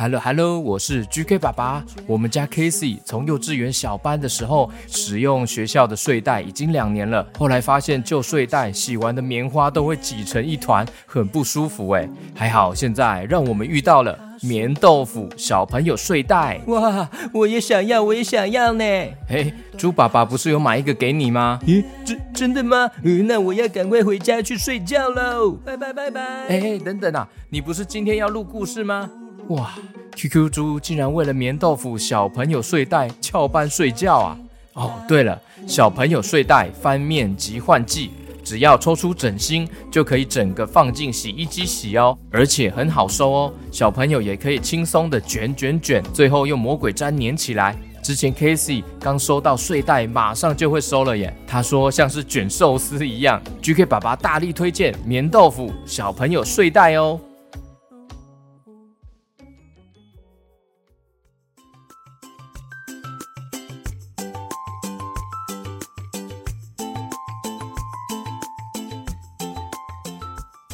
Hello Hello，我是 GK 爸爸。我们家 Casey 从幼稚园小班的时候使用学校的睡袋已经两年了，后来发现旧睡袋洗完的棉花都会挤成一团，很不舒服哎。还好现在让我们遇到了棉豆腐小朋友睡袋，哇，我也想要，我也想要呢。嘿，猪爸爸不是有买一个给你吗？咦，真真的吗？嗯，那我要赶快回家去睡觉喽。拜拜拜拜。哎，等等啊，你不是今天要录故事吗？哇，QQ 猪竟然为了棉豆腐小朋友睡袋翘班睡觉啊！哦，对了，小朋友睡袋翻面即换季，只要抽出枕芯就可以整个放进洗衣机洗哦，而且很好收哦，小朋友也可以轻松的卷卷卷，最后用魔鬼粘粘起来。之前 Casey 刚收到睡袋，马上就会收了耶，他说像是卷寿司一样。GK 爸爸大力推荐棉豆腐小朋友睡袋哦。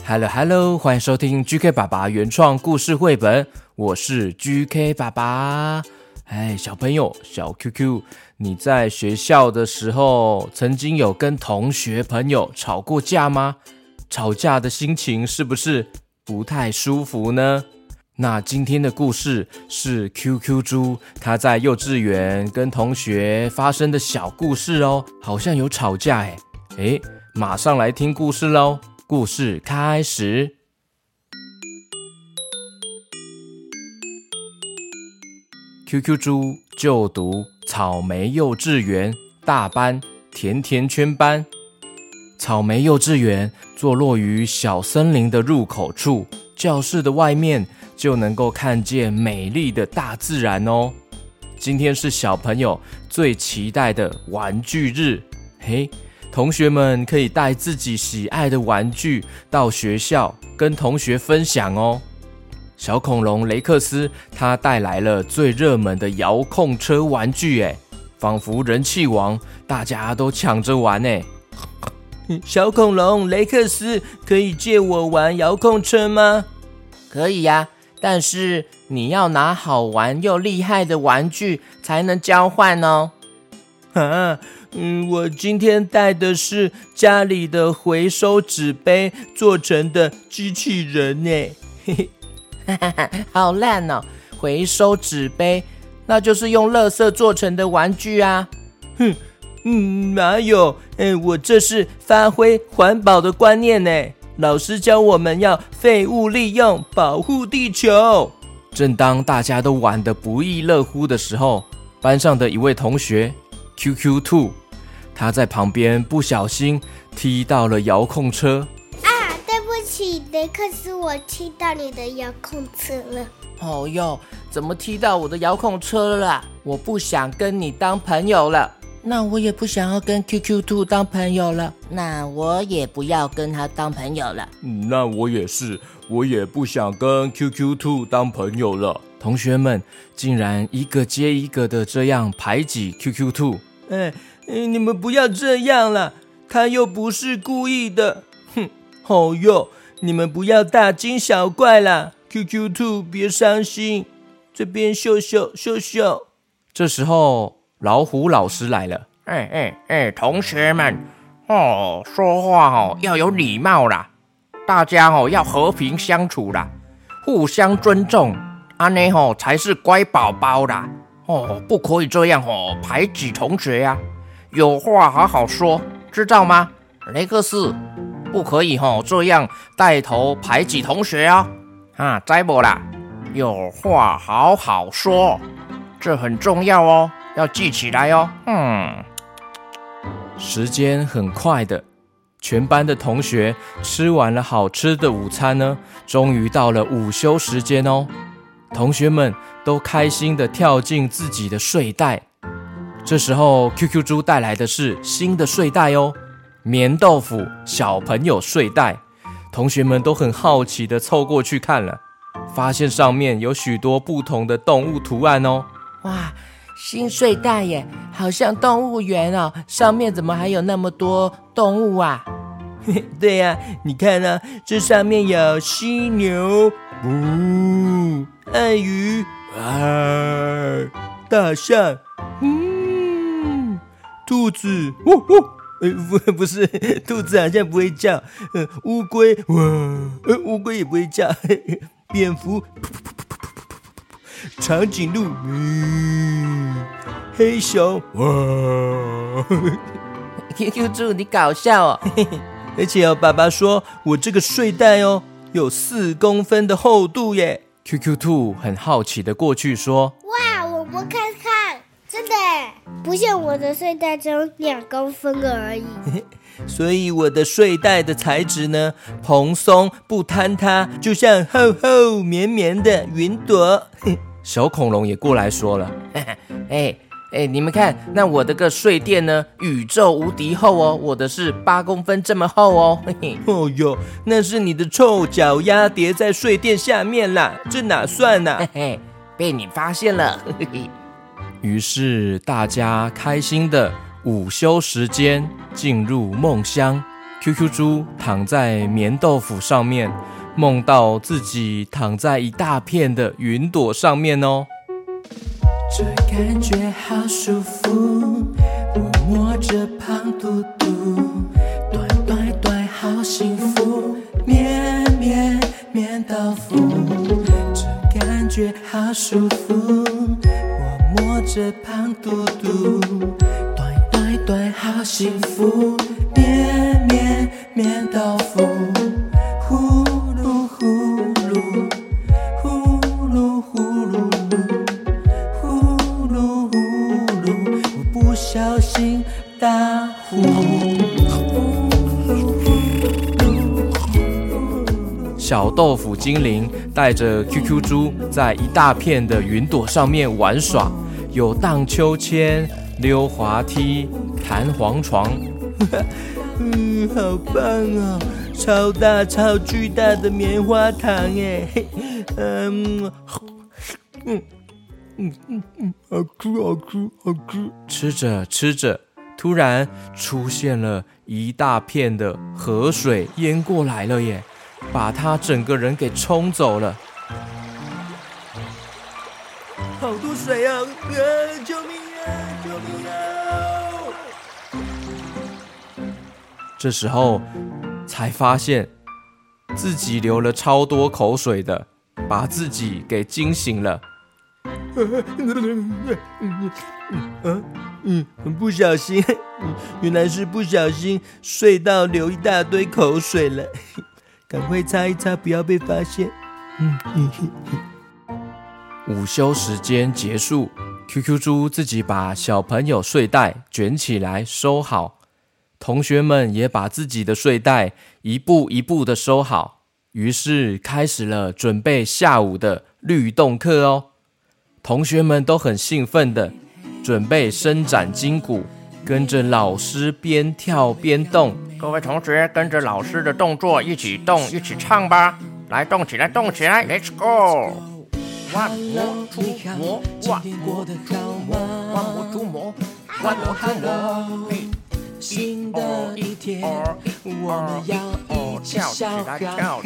Hello Hello，欢迎收听 GK 爸爸原创故事绘本，我是 GK 爸爸。哎，小朋友，小 QQ，你在学校的时候曾经有跟同学朋友吵过架吗？吵架的心情是不是不太舒服呢？那今天的故事是 QQ 猪他在幼稚园跟同学发生的小故事哦，好像有吵架哎哎，马上来听故事喽。故事开始。QQ 猪就读草莓幼稚园大班甜甜圈班。草莓幼稚园坐落于小森林的入口处，教室的外面就能够看见美丽的大自然哦。今天是小朋友最期待的玩具日，嘿。同学们可以带自己喜爱的玩具到学校跟同学分享哦。小恐龙雷克斯他带来了最热门的遥控车玩具，哎，仿佛人气王，大家都抢着玩呢。小恐龙雷克斯，可以借我玩遥控车吗？可以呀，但是你要拿好玩又厉害的玩具才能交换哦。啊。嗯，我今天带的是家里的回收纸杯做成的机器人呢，嘿嘿，哈哈哈，好烂哦！回收纸杯，那就是用垃圾做成的玩具啊！哼，嗯，哪有？哎，我这是发挥环保的观念呢。老师教我们要废物利用，保护地球。正当大家都玩得不亦乐乎的时候，班上的一位同学 QQ Two。他在旁边不小心踢到了遥控车啊！对不起，雷克斯，我踢到你的遥控车了。哦哟，怎么踢到我的遥控车了？我不想跟你当朋友了。那我也不想要跟 QQ 兔当朋友了。那我也不要跟他当朋友了。嗯，那我也是，我也不想跟 QQ 兔当朋友了。同学们竟然一个接一个的这样排挤 QQ 兔。哎。哎，你们不要这样了，他又不是故意的。哼，好哟，你们不要大惊小怪啦。QQ2，别伤心，这边秀秀秀秀。这时候，老虎老师来了。哎哎哎，同学们，哦，说话哦要有礼貌啦，大家哦要和平相处啦，互相尊重，阿内吼才是乖宝宝啦。哦，不可以这样哦，排挤同学呀。有话好好说，知道吗？雷克斯，不可以吼这样带头排挤同学啊！啊，再不啦？有话好好说，这很重要哦，要记起来哦。嗯，时间很快的，全班的同学吃完了好吃的午餐呢，终于到了午休时间哦。同学们都开心地跳进自己的睡袋。这时候，QQ 猪带来的是新的睡袋哦，棉豆腐小朋友睡袋。同学们都很好奇地凑过去看了，发现上面有许多不同的动物图案哦。哇，新睡袋耶，好像动物园哦，上面怎么还有那么多动物啊？对呀，你看呢，这上面有犀牛，呜，鳄鱼，啊，大象，嗯，兔子，呜呜，呃，不，不是，兔子好像不会叫，呃，乌龟，哇，呃，乌龟也不会叫，蝙蝠，噗噗噗噗噗噗噗，长颈鹿，嗯，黑熊，哇，QQ 猪，你搞笑哦，而且哦，爸爸说我这个睡袋哦。有四公分的厚度耶！QQ 兔很好奇的过去说：“哇，我们看看，真的不像我的睡袋只有两公分而已。所以我的睡袋的材质呢，蓬松不坍塌，就像厚厚绵绵的云朵。”小恐龙也过来说了：“ 哎。”哎，你们看，那我的个睡垫呢？宇宙无敌厚哦，我的是八公分这么厚哦。嘿嘿，哦哟，那是你的臭脚丫叠在睡垫下面啦，这哪算呢？嘿嘿，被你发现了。嘿嘿。于是大家开心的午休时间进入梦乡。QQ 猪躺在棉豆腐上面，梦到自己躺在一大片的云朵上面哦。这感觉好舒服，我摸着胖嘟嘟，短短短好幸福，绵绵绵豆腐。这感觉好舒服，着胖嘟嘟，短短短好幸福，绵绵绵豆腐。小豆腐精灵带着 QQ 猪在一大片的云朵上面玩耍，有荡秋千、溜滑梯、弹簧床。嗯，好棒哦！超大、超巨大的棉花糖耶！嗯，嗯嗯嗯嗯，好吃，好吃，好吃。吃着吃着，突然出现了一大片的河水淹过来了耶！把他整个人给冲走了，这时候才发现自己流了超多口水的，把自己给惊醒了。嗯 嗯，很不小心，原来是不小心睡到流一大堆口水了。赶快擦一擦，不要被发现。嗯嗯。午休时间结束，QQ 猪自己把小朋友睡袋卷起来收好，同学们也把自己的睡袋一步一步的收好，于是开始了准备下午的律动课哦。同学们都很兴奋的准备伸展筋骨，跟着老师边跳边动。各位同学，跟着老师的动作一起动，一起唱吧！来，动起来，动起来，Let's go！万魔出魔，万魔出魔，万魔出魔，万魔出魔。新的一天，我们要一起笑哈哈。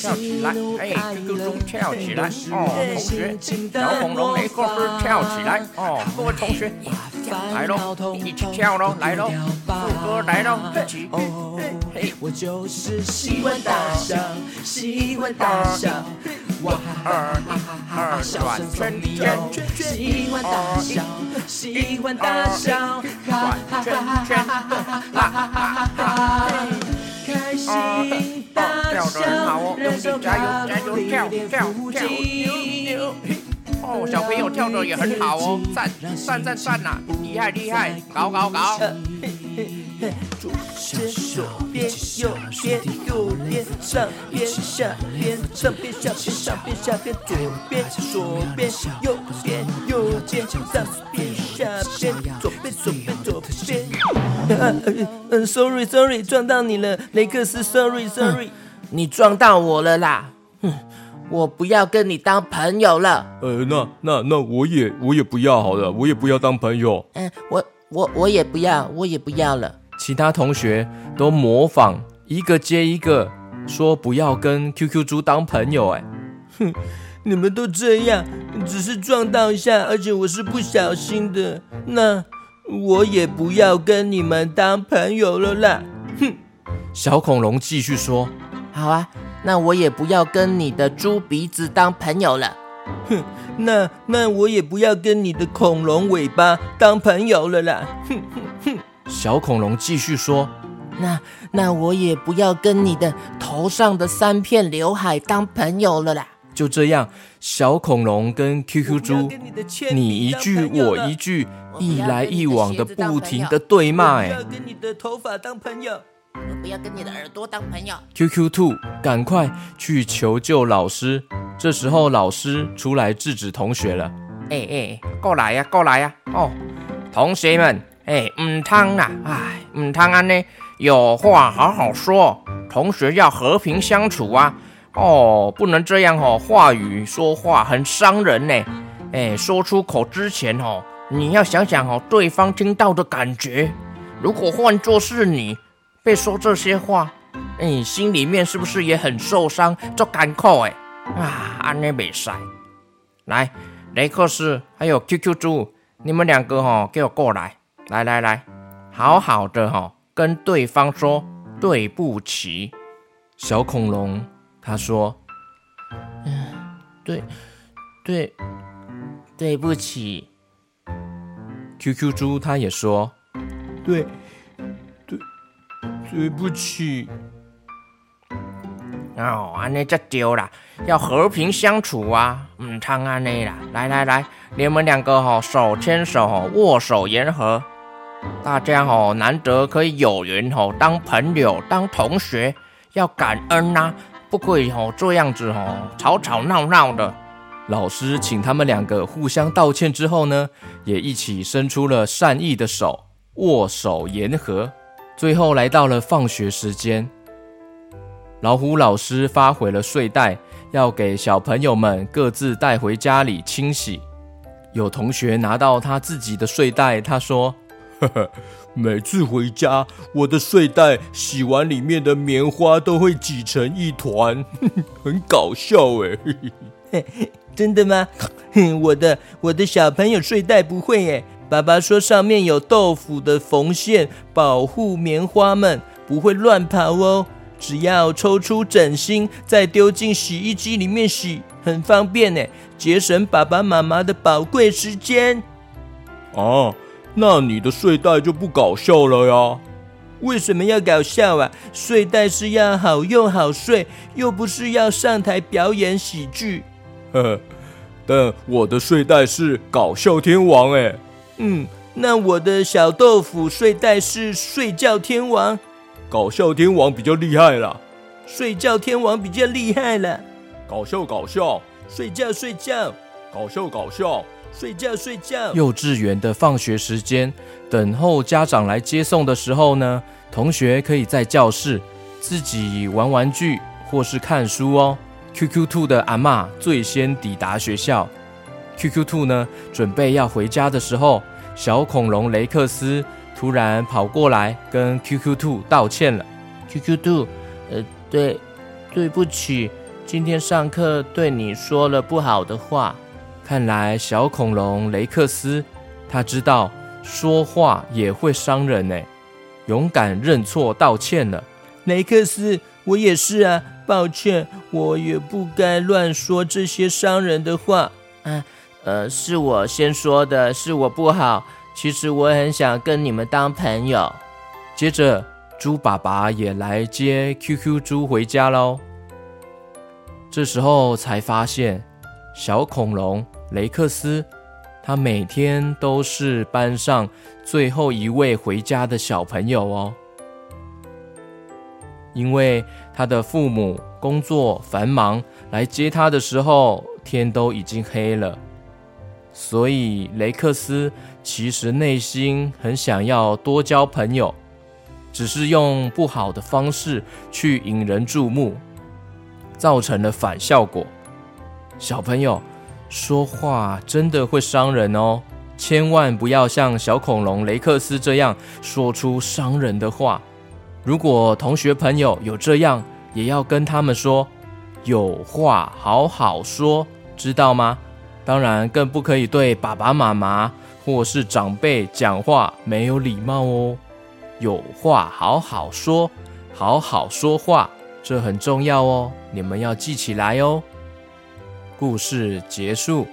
跳起来，哎，QQ 猪跳起来，哦，同学，小恐龙没过分跳起来，哦，各位同学，来喽，一起跳喽，来喽，副歌来喽，一起，嘿，我就是喜欢大笑，喜欢大笑，哇哈哈哈哈，笑声中有，喜欢大笑，喜欢大笑，哈哈哈哈哈哈，开心大笑，人生加油加油跳跳跳跳！哦，小朋友跳的也很好哦，赞赞赞赞呐，厉害厉害，搞搞搞！嘿左边左边右边右边上边下边上边下边上边下边左边左边右边右边上边下边左边左边左边。嗯，sorry sorry，撞到你了，雷克斯，sorry sorry，你撞到我了啦，哼，我不要跟你当朋友了。呃，那那那我也我也不要好了，我也不要当朋友。嗯，我我我也不要，我也不要了。其他同学都模仿一个接一个说不要跟 QQ 猪当朋友，哎，哼，你们都这样，只是撞到一下，而且我是不小心的，那我也不要跟你们当朋友了啦。哼！小恐龙继续说：“好啊，那我也不要跟你的猪鼻子当朋友了。哼，那那我也不要跟你的恐龙尾巴当朋友了啦。哼哼哼！”小恐龙继续说。那那我也不要跟你的头上的三片刘海当朋友了啦。就这样，小恐龙跟 QQ 猪你一句我一句，一来一往的不停的对骂。哎，不要跟你的头发当朋友，我不要跟你的耳朵当朋友。QQ 兔，赶快去求救老师。这时候老师出来制止同学了。哎哎，过来呀，过来呀！哦，同学们，哎，唔通啊，哎，唔通安呢。有话好好说，同学要和平相处啊！哦，不能这样哦，话语说话很伤人呢。哎，说出口之前哦，你要想想哦，对方听到的感觉。如果换作是你被说这些话，哎，心里面是不是也很受伤？就干扣哎啊，安内没塞。来，雷克斯还有 QQ 猪，你们两个哦，给我过来，来来来，好好的哈。跟对方说对不起，小恐龙他说：“嗯，对，对，对不起。” QQ 猪他也说：“对，对，对不起。”哦，安尼就丢了，要和平相处啊，唔通安尼啦。来来来，你们两个哈手牵手，握手言和。大家哦，难得可以有缘哦，当朋友、当同学，要感恩呐，不可以哦这样子哦，吵吵闹闹的。老师请他们两个互相道歉之后呢，也一起伸出了善意的手，握手言和。最后来到了放学时间，老虎老师发回了睡袋，要给小朋友们各自带回家里清洗。有同学拿到他自己的睡袋，他说。每次回家，我的睡袋洗完里面的棉花都会挤成一团，很搞笑哎。真的吗？我的我的小朋友睡袋不会哎。爸爸说上面有豆腐的缝线，保护棉花们不会乱跑哦。只要抽出枕芯，再丢进洗衣机里面洗，很方便哎，节省爸爸妈妈的宝贵时间。哦。那你的睡袋就不搞笑了呀？为什么要搞笑啊？睡袋是要好用好睡，又不是要上台表演喜剧。呵呵，但我的睡袋是搞笑天王哎。嗯，那我的小豆腐睡袋是睡觉天王。搞笑天王比较厉害啦，睡觉天王比较厉害啦。搞笑搞笑，睡觉睡觉，搞笑搞笑。睡觉睡觉。幼稚园的放学时间，等候家长来接送的时候呢，同学可以在教室自己玩玩具或是看书哦。QQ 兔的阿妈最先抵达学校。QQ 兔呢，准备要回家的时候，小恐龙雷克斯突然跑过来跟 QQ 兔道歉了。QQ 兔，呃，对，对不起，今天上课对你说了不好的话。看来小恐龙雷克斯，他知道说话也会伤人呢，勇敢认错道歉了。雷克斯，我也是啊，抱歉，我也不该乱说这些伤人的话。啊，呃，是我先说的，是我不好。其实我很想跟你们当朋友。接着，猪爸爸也来接 QQ 猪回家喽。这时候才发现，小恐龙。雷克斯，他每天都是班上最后一位回家的小朋友哦。因为他的父母工作繁忙，来接他的时候天都已经黑了，所以雷克斯其实内心很想要多交朋友，只是用不好的方式去引人注目，造成了反效果。小朋友。说话真的会伤人哦，千万不要像小恐龙雷克斯这样说出伤人的话。如果同学朋友有这样，也要跟他们说，有话好好说，知道吗？当然，更不可以对爸爸妈妈或是长辈讲话没有礼貌哦。有话好好说，好好说话，这很重要哦，你们要记起来哦。故事结束。